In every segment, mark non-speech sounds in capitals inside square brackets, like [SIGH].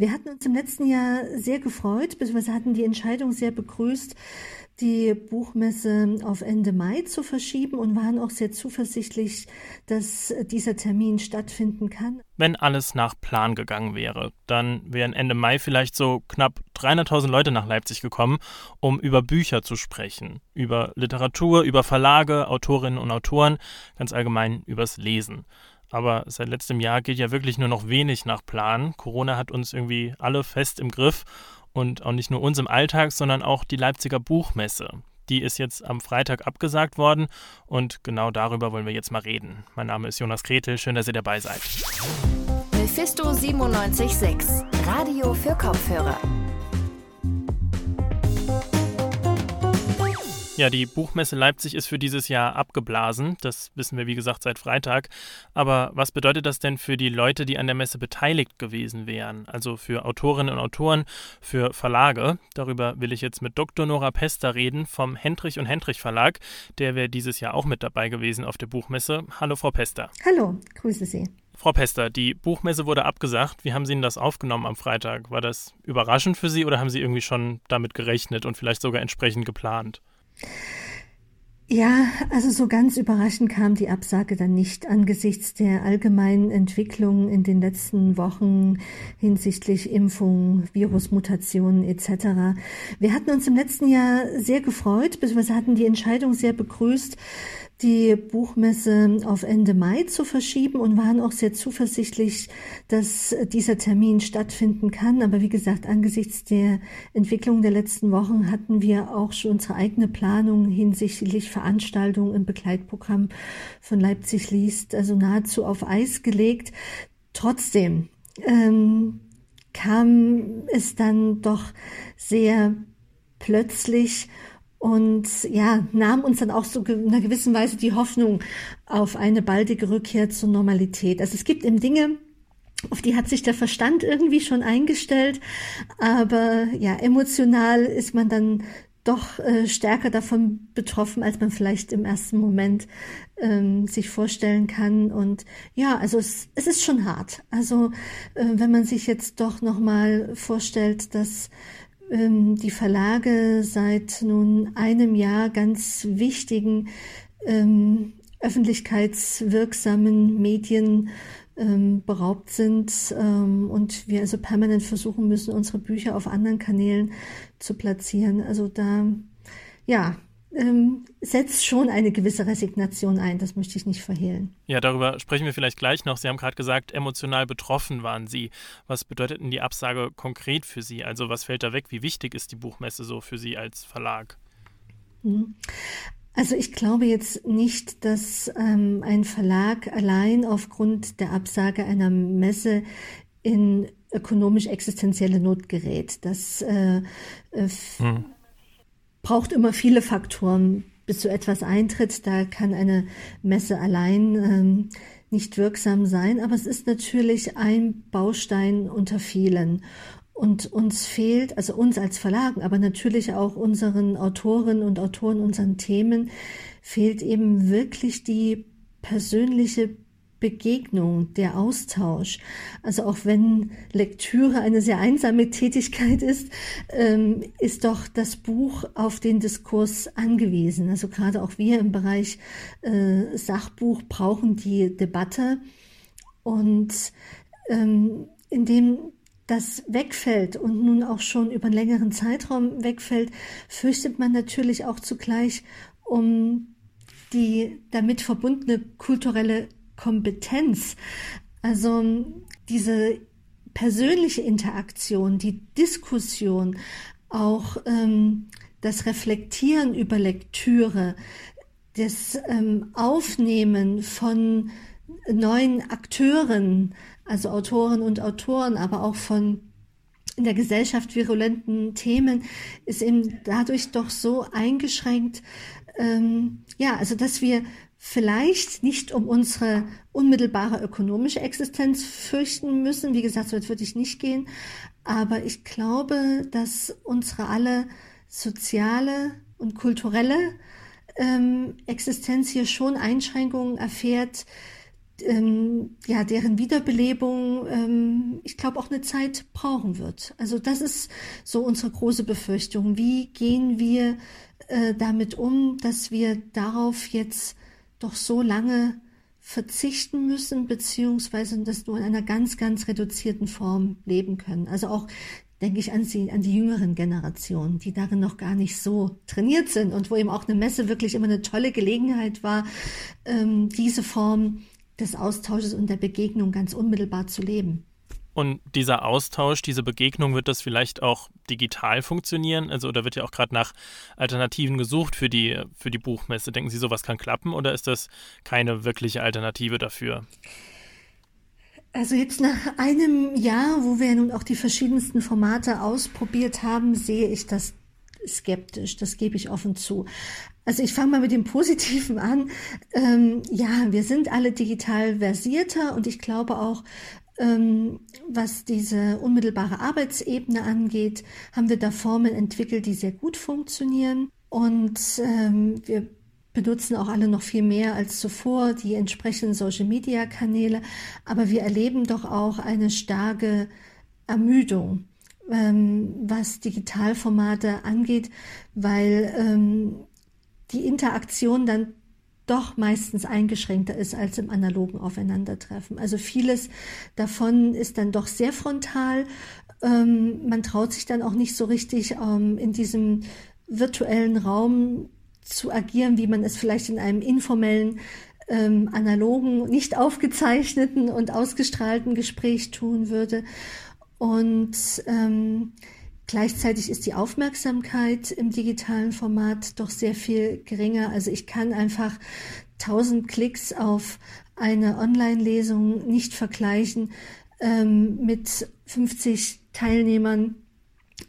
Wir hatten uns im letzten Jahr sehr gefreut, beziehungsweise hatten die Entscheidung sehr begrüßt, die Buchmesse auf Ende Mai zu verschieben und waren auch sehr zuversichtlich, dass dieser Termin stattfinden kann. Wenn alles nach Plan gegangen wäre, dann wären Ende Mai vielleicht so knapp 300.000 Leute nach Leipzig gekommen, um über Bücher zu sprechen, über Literatur, über Verlage, Autorinnen und Autoren, ganz allgemein übers Lesen. Aber seit letztem Jahr geht ja wirklich nur noch wenig nach Plan. Corona hat uns irgendwie alle fest im Griff und auch nicht nur uns im Alltag, sondern auch die Leipziger Buchmesse. Die ist jetzt am Freitag abgesagt worden und genau darüber wollen wir jetzt mal reden. Mein Name ist Jonas Gretel, schön, dass ihr dabei seid. Mephisto 976, Radio für Kopfhörer. Ja, die Buchmesse Leipzig ist für dieses Jahr abgeblasen. Das wissen wir, wie gesagt, seit Freitag. Aber was bedeutet das denn für die Leute, die an der Messe beteiligt gewesen wären? Also für Autorinnen und Autoren, für Verlage. Darüber will ich jetzt mit Dr. Nora Pester reden vom Hendrich und Hendrich Verlag. Der wäre dieses Jahr auch mit dabei gewesen auf der Buchmesse. Hallo, Frau Pester. Hallo, grüße Sie. Frau Pester, die Buchmesse wurde abgesagt. Wie haben Sie denn das aufgenommen am Freitag? War das überraschend für Sie oder haben Sie irgendwie schon damit gerechnet und vielleicht sogar entsprechend geplant? Ja, also so ganz überraschend kam die Absage dann nicht angesichts der allgemeinen Entwicklung in den letzten Wochen hinsichtlich Impfung, Virusmutationen etc. Wir hatten uns im letzten Jahr sehr gefreut, beziehungsweise hatten die Entscheidung sehr begrüßt, die Buchmesse auf Ende Mai zu verschieben und waren auch sehr zuversichtlich, dass dieser Termin stattfinden kann. Aber wie gesagt, angesichts der Entwicklung der letzten Wochen hatten wir auch schon unsere eigene Planung hinsichtlich Veranstaltungen im Begleitprogramm von Leipzig liest, also nahezu auf Eis gelegt. Trotzdem ähm, kam es dann doch sehr plötzlich und ja, nahm uns dann auch so in einer gewissen Weise die Hoffnung auf eine baldige Rückkehr zur Normalität. Also es gibt eben Dinge, auf die hat sich der Verstand irgendwie schon eingestellt, aber ja, emotional ist man dann doch äh, stärker davon betroffen, als man vielleicht im ersten Moment ähm, sich vorstellen kann. Und ja, also es, es ist schon hart. Also äh, wenn man sich jetzt doch nochmal vorstellt, dass ähm, die Verlage seit nun einem Jahr ganz wichtigen ähm, öffentlichkeitswirksamen Medien ähm, beraubt sind ähm, und wir also permanent versuchen müssen, unsere Bücher auf anderen Kanälen zu platzieren. Also da, ja, ähm, setzt schon eine gewisse Resignation ein, das möchte ich nicht verhehlen. Ja, darüber sprechen wir vielleicht gleich noch. Sie haben gerade gesagt, emotional betroffen waren Sie. Was bedeutet denn die Absage konkret für Sie? Also was fällt da weg? Wie wichtig ist die Buchmesse so für Sie als Verlag? Mhm. Also ich glaube jetzt nicht, dass ähm, ein Verlag allein aufgrund der Absage einer Messe in ökonomisch existenzielle Not gerät. Das äh, äh, hm braucht immer viele Faktoren, bis so etwas eintritt. Da kann eine Messe allein ähm, nicht wirksam sein, aber es ist natürlich ein Baustein unter vielen. Und uns fehlt, also uns als Verlagen, aber natürlich auch unseren Autorinnen und Autoren, unseren Themen, fehlt eben wirklich die persönliche Begegnung, der Austausch. Also auch wenn Lektüre eine sehr einsame Tätigkeit ist, ähm, ist doch das Buch auf den Diskurs angewiesen. Also gerade auch wir im Bereich äh, Sachbuch brauchen die Debatte. Und ähm, indem das wegfällt und nun auch schon über einen längeren Zeitraum wegfällt, fürchtet man natürlich auch zugleich um die damit verbundene kulturelle Kompetenz. Also diese persönliche Interaktion, die Diskussion, auch ähm, das Reflektieren über Lektüre, das ähm, Aufnehmen von neuen Akteuren, also Autoren und Autoren, aber auch von in der Gesellschaft virulenten Themen, ist eben dadurch doch so eingeschränkt, ähm, ja, also dass wir vielleicht nicht um unsere unmittelbare ökonomische Existenz fürchten müssen. Wie gesagt, so weit würde ich nicht gehen. Aber ich glaube, dass unsere alle soziale und kulturelle ähm, Existenz hier schon Einschränkungen erfährt, ähm, ja, deren Wiederbelebung, ähm, ich glaube, auch eine Zeit brauchen wird. Also das ist so unsere große Befürchtung. Wie gehen wir äh, damit um, dass wir darauf jetzt doch so lange verzichten müssen, beziehungsweise das nur in einer ganz, ganz reduzierten Form leben können. Also auch denke ich an die, an die jüngeren Generationen, die darin noch gar nicht so trainiert sind und wo eben auch eine Messe wirklich immer eine tolle Gelegenheit war, ähm, diese Form des Austausches und der Begegnung ganz unmittelbar zu leben. Und dieser Austausch, diese Begegnung, wird das vielleicht auch digital funktionieren? Also, oder wird ja auch gerade nach Alternativen gesucht für die, für die Buchmesse? Denken Sie, sowas kann klappen oder ist das keine wirkliche Alternative dafür? Also jetzt nach einem Jahr, wo wir nun auch die verschiedensten Formate ausprobiert haben, sehe ich das skeptisch. Das gebe ich offen zu. Also ich fange mal mit dem Positiven an. Ähm, ja, wir sind alle digital versierter und ich glaube auch, was diese unmittelbare Arbeitsebene angeht, haben wir da Formen entwickelt, die sehr gut funktionieren. Und ähm, wir benutzen auch alle noch viel mehr als zuvor die entsprechenden Social-Media-Kanäle. Aber wir erleben doch auch eine starke Ermüdung, ähm, was Digitalformate angeht, weil ähm, die Interaktion dann doch meistens eingeschränkter ist als im analogen Aufeinandertreffen. Also vieles davon ist dann doch sehr frontal. Ähm, man traut sich dann auch nicht so richtig ähm, in diesem virtuellen Raum zu agieren, wie man es vielleicht in einem informellen, ähm, analogen, nicht aufgezeichneten und ausgestrahlten Gespräch tun würde. Und ähm, Gleichzeitig ist die Aufmerksamkeit im digitalen Format doch sehr viel geringer. Also ich kann einfach 1000 Klicks auf eine Online-Lesung nicht vergleichen ähm, mit 50 Teilnehmern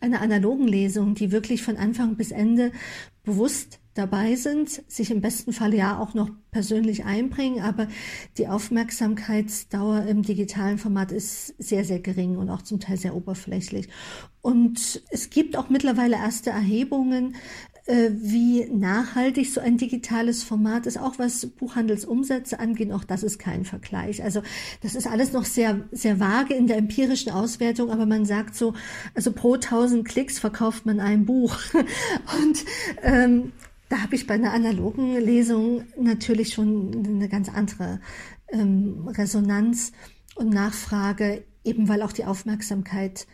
einer analogen Lesung, die wirklich von Anfang bis Ende bewusst dabei sind, sich im besten Fall ja auch noch persönlich einbringen, aber die Aufmerksamkeitsdauer im digitalen Format ist sehr, sehr gering und auch zum Teil sehr oberflächlich. Und es gibt auch mittlerweile erste Erhebungen, äh, wie nachhaltig so ein digitales Format ist, auch was Buchhandelsumsätze angeht, auch das ist kein Vergleich. Also das ist alles noch sehr, sehr vage in der empirischen Auswertung, aber man sagt so, also pro 1000 Klicks verkauft man ein Buch. [LAUGHS] Und ähm, da habe ich bei einer analogen Lesung natürlich schon eine ganz andere ähm, Resonanz und Nachfrage, eben weil auch die Aufmerksamkeit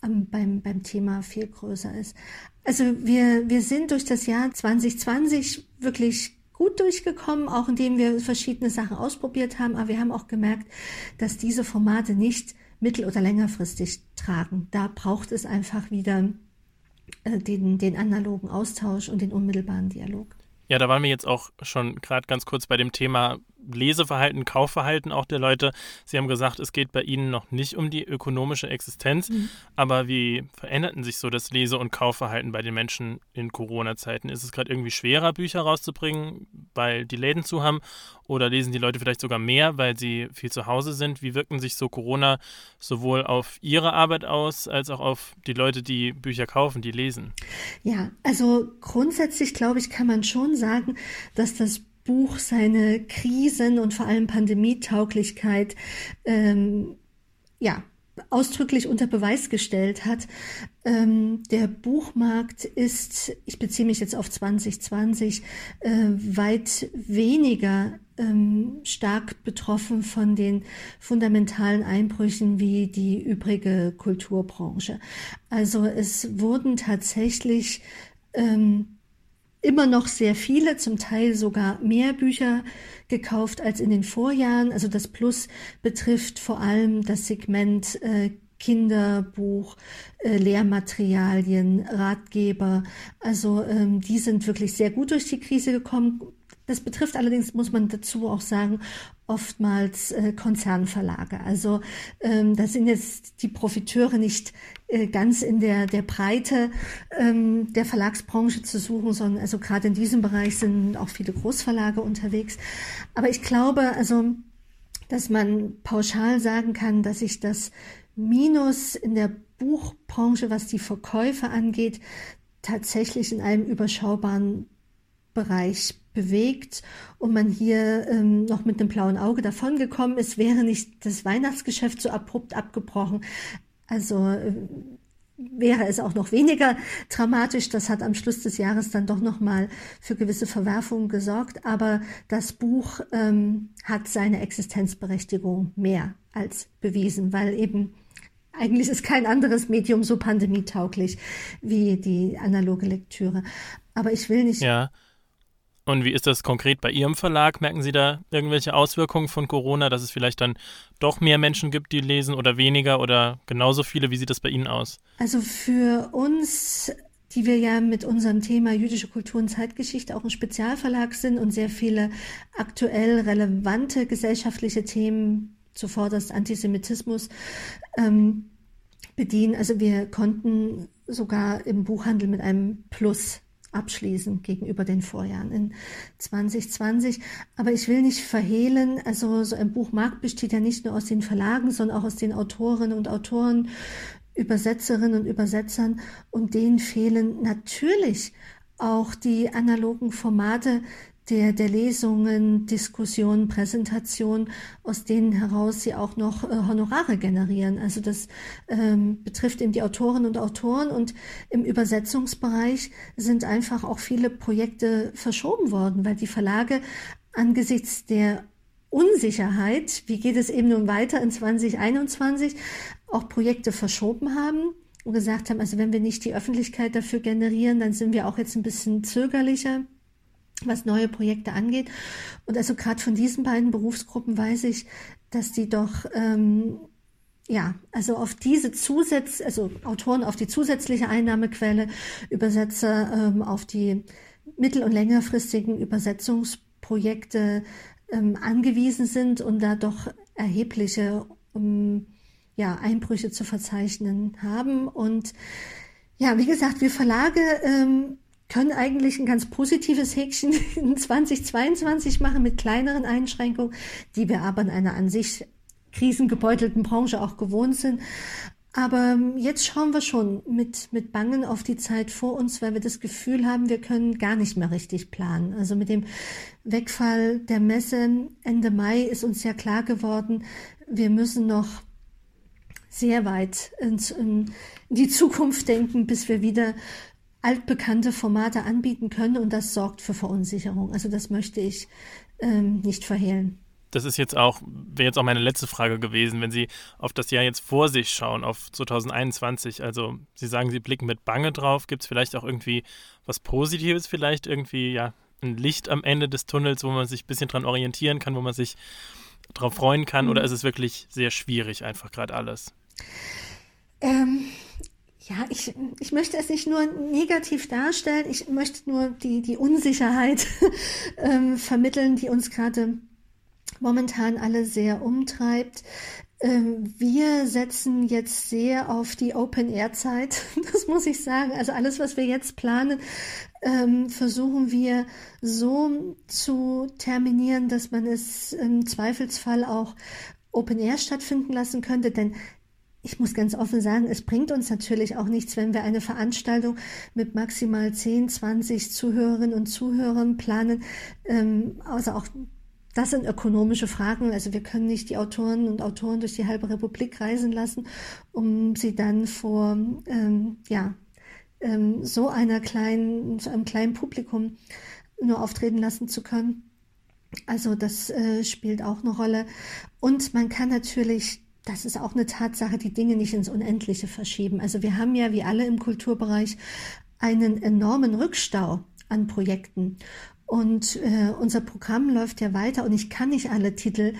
am, beim, beim Thema viel größer ist. Also wir, wir sind durch das Jahr 2020 wirklich gut durchgekommen, auch indem wir verschiedene Sachen ausprobiert haben, aber wir haben auch gemerkt, dass diese Formate nicht mittel- oder längerfristig tragen. Da braucht es einfach wieder den, den analogen Austausch und den unmittelbaren Dialog. Ja, da waren wir jetzt auch schon gerade ganz kurz bei dem Thema Leseverhalten, Kaufverhalten auch der Leute. Sie haben gesagt, es geht bei Ihnen noch nicht um die ökonomische Existenz, mhm. aber wie veränderten sich so das Lese- und Kaufverhalten bei den Menschen in Corona-Zeiten? Ist es gerade irgendwie schwerer, Bücher rauszubringen, weil die Läden zu haben? Oder lesen die Leute vielleicht sogar mehr, weil sie viel zu Hause sind? Wie wirken sich so Corona sowohl auf Ihre Arbeit aus, als auch auf die Leute, die Bücher kaufen, die lesen? Ja, also grundsätzlich glaube ich, kann man schon sagen, dass das Buch seine Krisen und vor allem Pandemietauglichkeit ähm, ja, ausdrücklich unter Beweis gestellt hat. Ähm, der Buchmarkt ist, ich beziehe mich jetzt auf 2020, äh, weit weniger ähm, stark betroffen von den fundamentalen Einbrüchen wie die übrige Kulturbranche. Also es wurden tatsächlich ähm, immer noch sehr viele, zum Teil sogar mehr Bücher gekauft als in den Vorjahren. Also das Plus betrifft vor allem das Segment äh, Kinderbuch, äh, Lehrmaterialien, Ratgeber. Also ähm, die sind wirklich sehr gut durch die Krise gekommen. Das betrifft allerdings, muss man dazu auch sagen, oftmals äh, Konzernverlage. Also ähm, da sind jetzt die Profiteure nicht äh, ganz in der, der Breite ähm, der Verlagsbranche zu suchen, sondern also gerade in diesem Bereich sind auch viele Großverlage unterwegs. Aber ich glaube, also, dass man pauschal sagen kann, dass sich das Minus in der Buchbranche, was die Verkäufe angeht, tatsächlich in einem überschaubaren Bereich bewegt und man hier ähm, noch mit einem blauen Auge davongekommen ist, wäre nicht das Weihnachtsgeschäft so abrupt abgebrochen. Also äh, wäre es auch noch weniger dramatisch. Das hat am Schluss des Jahres dann doch noch mal für gewisse Verwerfungen gesorgt. Aber das Buch ähm, hat seine Existenzberechtigung mehr als bewiesen, weil eben eigentlich ist kein anderes Medium so pandemietauglich wie die analoge Lektüre. Aber ich will nicht. Ja. Und wie ist das konkret bei Ihrem Verlag? Merken Sie da irgendwelche Auswirkungen von Corona, dass es vielleicht dann doch mehr Menschen gibt, die lesen oder weniger oder genauso viele? Wie sieht das bei Ihnen aus? Also für uns, die wir ja mit unserem Thema jüdische Kultur und Zeitgeschichte auch ein Spezialverlag sind und sehr viele aktuell relevante gesellschaftliche Themen, zuvorderst Antisemitismus, ähm, bedienen. Also wir konnten sogar im Buchhandel mit einem Plus abschließen gegenüber den Vorjahren in 2020. Aber ich will nicht verhehlen, also so ein Buchmarkt besteht ja nicht nur aus den Verlagen, sondern auch aus den Autorinnen und Autoren, Übersetzerinnen und Übersetzern und denen fehlen natürlich auch die analogen Formate, der, der Lesungen, Diskussionen, Präsentationen, aus denen heraus sie auch noch äh, Honorare generieren. Also das ähm, betrifft eben die Autoren und Autoren und im Übersetzungsbereich sind einfach auch viele Projekte verschoben worden, weil die Verlage angesichts der Unsicherheit, wie geht es eben nun weiter in 2021, auch Projekte verschoben haben und gesagt haben, also wenn wir nicht die Öffentlichkeit dafür generieren, dann sind wir auch jetzt ein bisschen zögerlicher was neue Projekte angeht. Und also gerade von diesen beiden Berufsgruppen weiß ich, dass die doch ähm, ja, also auf diese Zusatz, also Autoren auf die zusätzliche Einnahmequelle, Übersetzer ähm, auf die mittel- und längerfristigen Übersetzungsprojekte ähm, angewiesen sind und da doch erhebliche ähm, ja, Einbrüche zu verzeichnen haben. Und ja, wie gesagt, wir Verlage ähm, können eigentlich ein ganz positives Häkchen [LAUGHS] in 2022 machen mit kleineren Einschränkungen, die wir aber in einer an sich krisengebeutelten Branche auch gewohnt sind. Aber ähm, jetzt schauen wir schon mit, mit Bangen auf die Zeit vor uns, weil wir das Gefühl haben, wir können gar nicht mehr richtig planen. Also mit dem Wegfall der Messe Ende Mai ist uns ja klar geworden, wir müssen noch sehr weit ins, in die Zukunft denken, bis wir wieder altbekannte Formate anbieten können und das sorgt für Verunsicherung. Also das möchte ich ähm, nicht verhehlen. Das ist jetzt auch, wäre jetzt auch meine letzte Frage gewesen, wenn Sie auf das Jahr jetzt vor sich schauen, auf 2021. Also Sie sagen, Sie blicken mit Bange drauf. Gibt es vielleicht auch irgendwie was Positives, vielleicht irgendwie, ja, ein Licht am Ende des Tunnels, wo man sich ein bisschen dran orientieren kann, wo man sich drauf freuen kann? Mhm. Oder ist es wirklich sehr schwierig, einfach gerade alles? Ähm, ja, ich, ich möchte es nicht nur negativ darstellen, ich möchte nur die, die Unsicherheit [LAUGHS] ähm, vermitteln, die uns gerade momentan alle sehr umtreibt. Ähm, wir setzen jetzt sehr auf die Open-Air-Zeit, [LAUGHS] das muss ich sagen. Also alles, was wir jetzt planen, ähm, versuchen wir so zu terminieren, dass man es im Zweifelsfall auch Open Air stattfinden lassen könnte, denn ich muss ganz offen sagen, es bringt uns natürlich auch nichts, wenn wir eine Veranstaltung mit maximal 10, 20 Zuhörerinnen und Zuhörern planen. Ähm, also auch das sind ökonomische Fragen. Also wir können nicht die Autoren und Autoren durch die halbe Republik reisen lassen, um sie dann vor ähm, ja, ähm, so einer kleinen, so einem kleinen Publikum nur auftreten lassen zu können. Also das äh, spielt auch eine Rolle. Und man kann natürlich das ist auch eine Tatsache, die Dinge nicht ins Unendliche verschieben. Also wir haben ja, wie alle im Kulturbereich, einen enormen Rückstau an Projekten. Und äh, unser Programm läuft ja weiter und ich kann nicht alle Titel,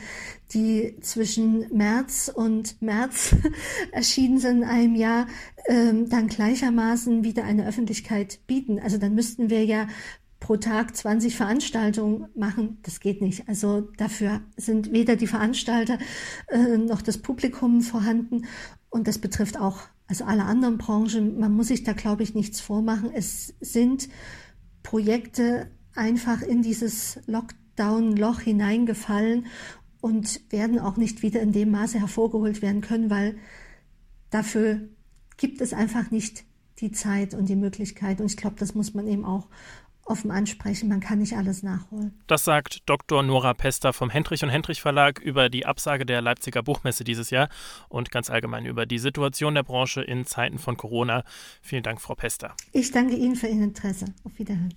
die zwischen März und März [LAUGHS] erschienen sind in einem Jahr, ähm, dann gleichermaßen wieder eine Öffentlichkeit bieten. Also dann müssten wir ja pro Tag 20 Veranstaltungen machen, das geht nicht. Also dafür sind weder die Veranstalter äh, noch das Publikum vorhanden. Und das betrifft auch also alle anderen Branchen. Man muss sich da, glaube ich, nichts vormachen. Es sind Projekte einfach in dieses Lockdown-Loch hineingefallen und werden auch nicht wieder in dem Maße hervorgeholt werden können, weil dafür gibt es einfach nicht die Zeit und die Möglichkeit. Und ich glaube, das muss man eben auch offen ansprechen. Man kann nicht alles nachholen. Das sagt Dr. Nora Pester vom Hendrich und Hendrich Verlag über die Absage der Leipziger Buchmesse dieses Jahr und ganz allgemein über die Situation der Branche in Zeiten von Corona. Vielen Dank, Frau Pester. Ich danke Ihnen für Ihr Interesse. Auf Wiederhören.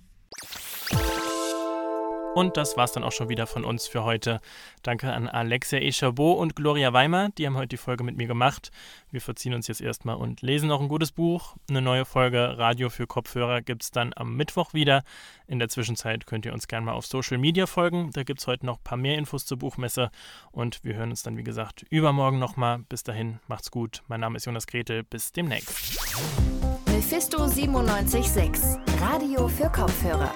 Und das war's dann auch schon wieder von uns für heute. Danke an Alexia Eschabot und Gloria Weimer, die haben heute die Folge mit mir gemacht. Wir verziehen uns jetzt erstmal und lesen noch ein gutes Buch. Eine neue Folge Radio für Kopfhörer gibt's dann am Mittwoch wieder. In der Zwischenzeit könnt ihr uns gerne mal auf Social Media folgen. Da gibt's heute noch ein paar mehr Infos zur Buchmesse. Und wir hören uns dann, wie gesagt, übermorgen nochmal. Bis dahin, macht's gut. Mein Name ist Jonas Gretel. Bis demnächst. Mephisto 976, Radio für Kopfhörer.